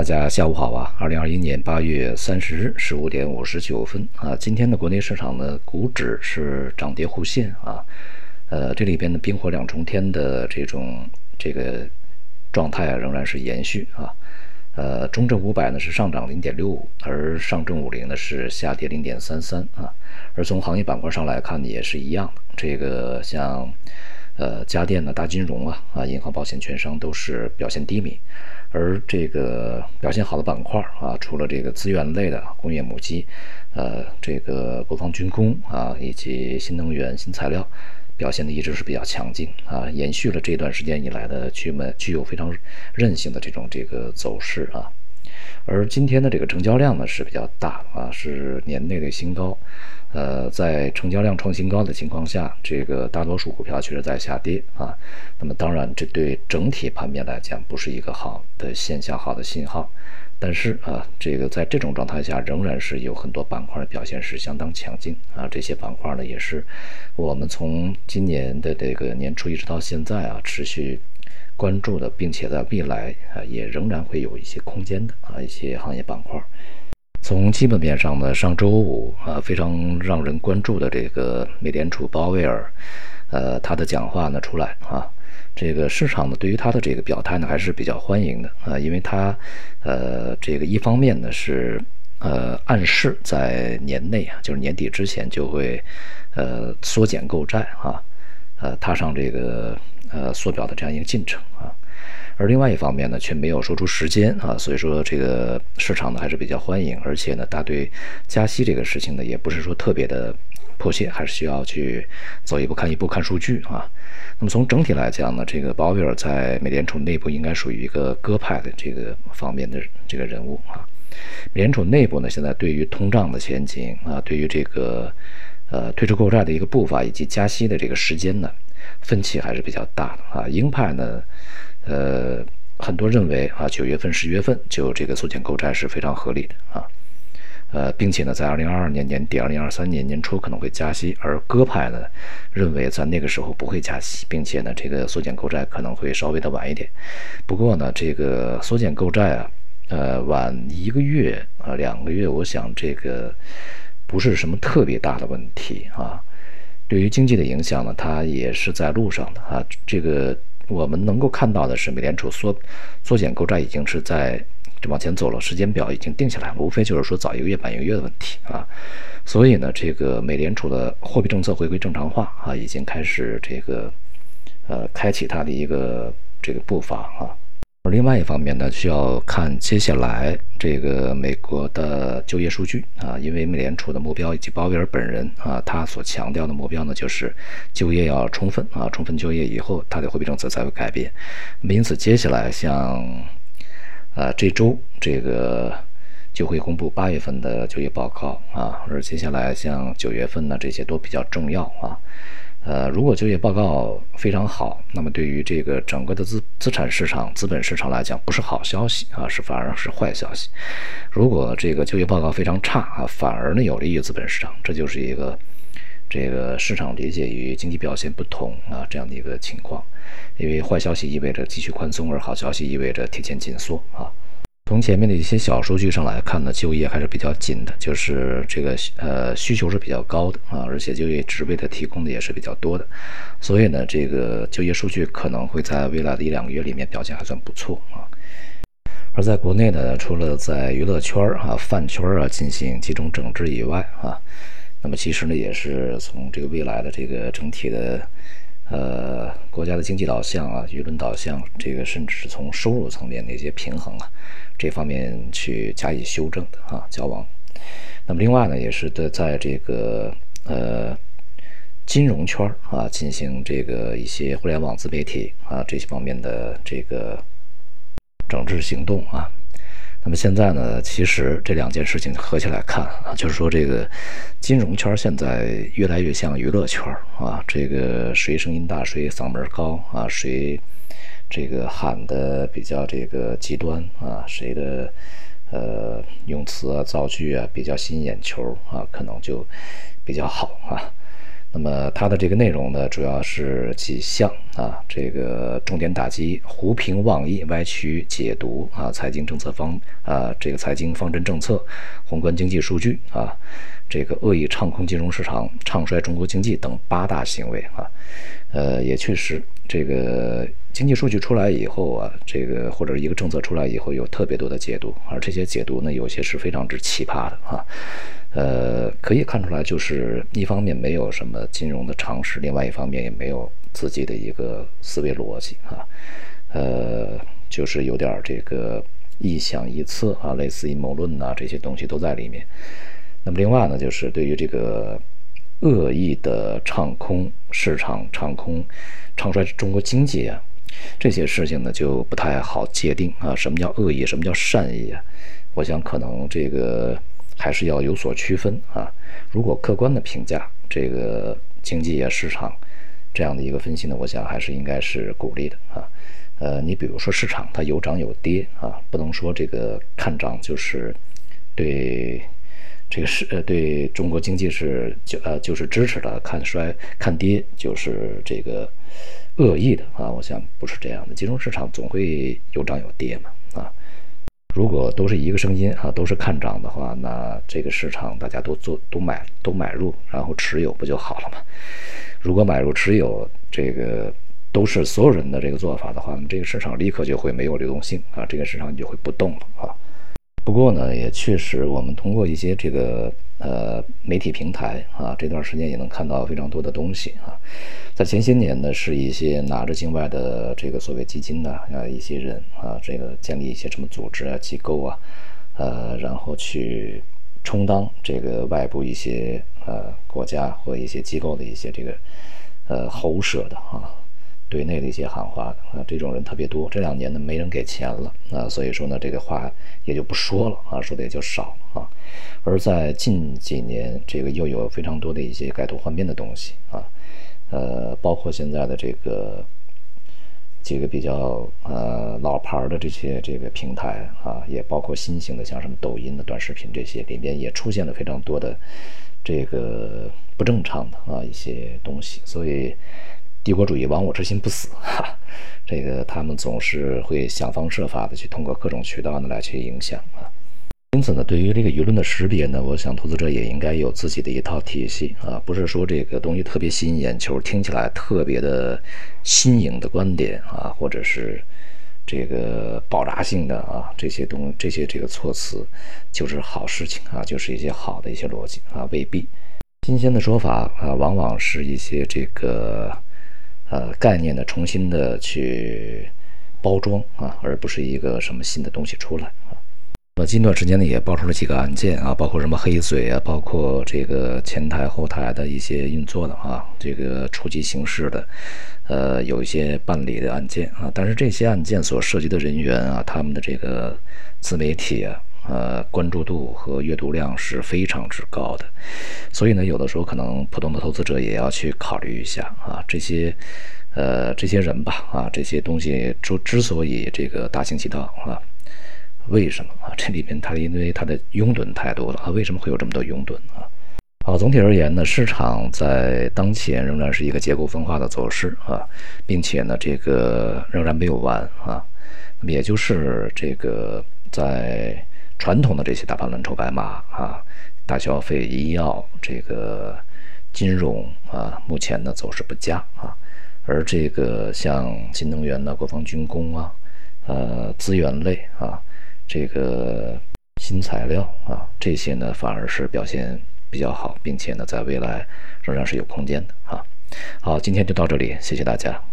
大家下午好啊！二零二一年八月三十日十五点五十九分啊，今天的国内市场呢，股指是涨跌互现啊，呃，这里边的冰火两重天的这种这个状态啊，仍然是延续啊。呃，中证五百呢是上涨零点六五，而上证五零呢是下跌零点三三啊。而从行业板块上来看呢，也是一样的，这个像呃家电呢、大金融啊、啊银行、保险、券商都是表现低迷。而这个表现好的板块啊，除了这个资源类的工业母机，呃，这个国防军工啊，以及新能源、新材料，表现的一直是比较强劲啊，延续了这段时间以来的具们具有非常韧性的这种这个走势啊。而今天的这个成交量呢是比较大啊，是年内的新高。呃，在成交量创新高的情况下，这个大多数股票确实在下跌啊。那么当然，这对整体盘面来讲不是一个好的现象、好的信号。但是啊，这个在这种状态下，仍然是有很多板块的表现是相当强劲啊。这些板块呢，也是我们从今年的这个年初一直到现在啊，持续关注的，并且在未来啊，也仍然会有一些空间的啊，一些行业板块。从基本面上呢，上周五啊，非常让人关注的这个美联储鲍威尔，呃，他的讲话呢出来啊，这个市场呢对于他的这个表态呢还是比较欢迎的啊，因为他呃这个一方面呢是呃暗示在年内啊，就是年底之前就会呃缩减购债啊，呃踏上这个呃缩表的这样一个进程啊。而另外一方面呢，却没有说出时间啊，所以说这个市场呢还是比较欢迎，而且呢，他对加息这个事情呢，也不是说特别的迫切，还是需要去走一步看一步，看数据啊。那么从整体来讲呢，这个鲍威尔在美联储内部应该属于一个鸽派的这个方面的这个人物啊。美联储内部呢，现在对于通胀的前景啊，对于这个呃退出购债的一个步伐以及加息的这个时间呢，分歧还是比较大的啊。鹰派呢。呃，很多认为啊，九月份、十月份就这个缩减购债是非常合理的啊，呃，并且呢，在二零二二年年底、二零二三年年初可能会加息，而鸽派呢认为在那个时候不会加息，并且呢，这个缩减购债可能会稍微的晚一点。不过呢，这个缩减购债啊，呃，晚一个月啊、两个月，我想这个不是什么特别大的问题啊。对于经济的影响呢，它也是在路上的啊，这个。我们能够看到的是，美联储缩缩减购债已经是在往前走了，时间表已经定下来，无非就是说早一个月、晚一个月的问题啊。所以呢，这个美联储的货币政策回归正常化啊，已经开始这个呃开启它的一个这个步伐啊。而另外一方面呢，需要看接下来这个美国的就业数据啊，因为美联储的目标以及鲍威尔本人啊，他所强调的目标呢，就是就业要充分啊，充分就业以后，他的货币政策才会改变。那么因此，接下来像啊这周这个就会公布八月份的就业报告啊，而接下来像九月份呢，这些都比较重要啊。呃，如果就业报告非常好，那么对于这个整个的资资产市场、资本市场来讲，不是好消息啊，是反而是坏消息。如果这个就业报告非常差啊，反而呢有利于资本市场，这就是一个这个市场理解与经济表现不同啊这样的一个情况。因为坏消息意味着继续宽松，而好消息意味着提前紧缩啊。从前面的一些小数据上来看呢，就业还是比较紧的，就是这个呃需求是比较高的啊，而且就业职位的提供的也是比较多的，所以呢，这个就业数据可能会在未来的一两个月里面表现还算不错啊。而在国内呢，除了在娱乐圈啊、饭圈啊进行集中整治以外啊，那么其实呢，也是从这个未来的这个整体的。呃，国家的经济导向啊，舆论导向，这个甚至是从收入层面的一些平衡啊，这方面去加以修正的啊，交往。那么另外呢，也是的，在这个呃金融圈啊，进行这个一些互联网自媒体啊这些方面的这个整治行动啊。那么现在呢，其实这两件事情合起来看啊，就是说这个金融圈现在越来越像娱乐圈啊，这个谁声音大，谁嗓门高啊，谁这个喊的比较这个极端啊，谁的呃用词啊造句啊比较吸引眼球啊，可能就比较好啊。那么它的这个内容呢，主要是几项啊，这个重点打击胡平妄议、歪曲解读啊，财经政策方啊，这个财经方针政策、宏观经济数据啊，这个恶意唱空金融市场、唱衰中国经济等八大行为啊，呃，也确实，这个经济数据出来以后啊，这个或者一个政策出来以后，有特别多的解读，而这些解读呢，有些是非常之奇葩的啊。呃，可以看出来，就是一方面没有什么金融的常识，另外一方面也没有自己的一个思维逻辑啊，呃，就是有点这个臆想臆测啊，类似阴谋论呐这些东西都在里面。那么另外呢，就是对于这个恶意的唱空市场、唱空、唱衰中国经济啊，这些事情呢就不太好界定啊，什么叫恶意，什么叫善意啊？我想可能这个。还是要有所区分啊！如果客观的评价这个经济啊市场这样的一个分析呢，我想还是应该是鼓励的啊。呃，你比如说市场它有涨有跌啊，不能说这个看涨就是对这个是呃对中国经济是就呃就是支持的，看衰看跌就是这个恶意的啊。我想不是这样的，金融市场总会有涨有跌嘛。如果都是一个声音啊，都是看涨的话，那这个市场大家都做都买都买入，然后持有不就好了吗？如果买入持有这个都是所有人的这个做法的话，那这个市场立刻就会没有流动性啊，这个市场就会不动了啊。不过呢，也确实我们通过一些这个呃媒体平台啊，这段时间也能看到非常多的东西啊。在前些年呢，是一些拿着境外的这个所谓基金的啊一些人啊，这个建立一些什么组织啊机构啊，呃，然后去充当这个外部一些呃国家或一些机构的一些这个呃喉舌的啊，对内的一些喊话啊，这种人特别多。这两年呢，没人给钱了啊，所以说呢，这个话也就不说了啊，说的也就少啊。而在近几年，这个又有非常多的一些改头换面的东西啊。呃，包括现在的这个几个比较呃老牌的这些这个平台啊，也包括新型的，像什么抖音的短视频这些里边也出现了非常多的这个不正常的啊一些东西，所以帝国主义亡我之心不死。哈，这个他们总是会想方设法的去通过各种渠道呢来去影响。啊。因此呢，对于这个舆论的识别呢，我想投资者也应该有自己的一套体系。啊，不是说这个东西特别吸引眼球，听起来特别的新颖的观点啊，或者是这个爆炸性的啊这些东这些这个措辞就是好事情啊，就是一些好的一些逻辑啊，未必。新鲜的说法啊，往往是一些这个呃概念的重新的去包装啊，而不是一个什么新的东西出来啊。那近段时间呢，也爆出了几个案件啊，包括什么黑嘴啊，包括这个前台后台的一些运作的啊，这个初级形式的，呃，有一些办理的案件啊。但是这些案件所涉及的人员啊，他们的这个自媒体啊，呃，关注度和阅读量是非常之高的。所以呢，有的时候可能普通的投资者也要去考虑一下啊，这些呃这些人吧啊，这些东西之之所以这个大行其道啊。为什么啊？这里面它因为它的拥趸太多了啊？为什么会有这么多拥趸啊？好，总体而言呢，市场在当前仍然是一个结构分化的走势啊，并且呢，这个仍然没有完啊。也就是这个在传统的这些大盘蓝筹白马啊，大消费、医药、这个金融啊，目前呢走势不佳啊。而这个像新能源呢、国防军工啊、呃资源类啊。这个新材料啊，这些呢反而是表现比较好，并且呢在未来仍然是有空间的啊。好，今天就到这里，谢谢大家。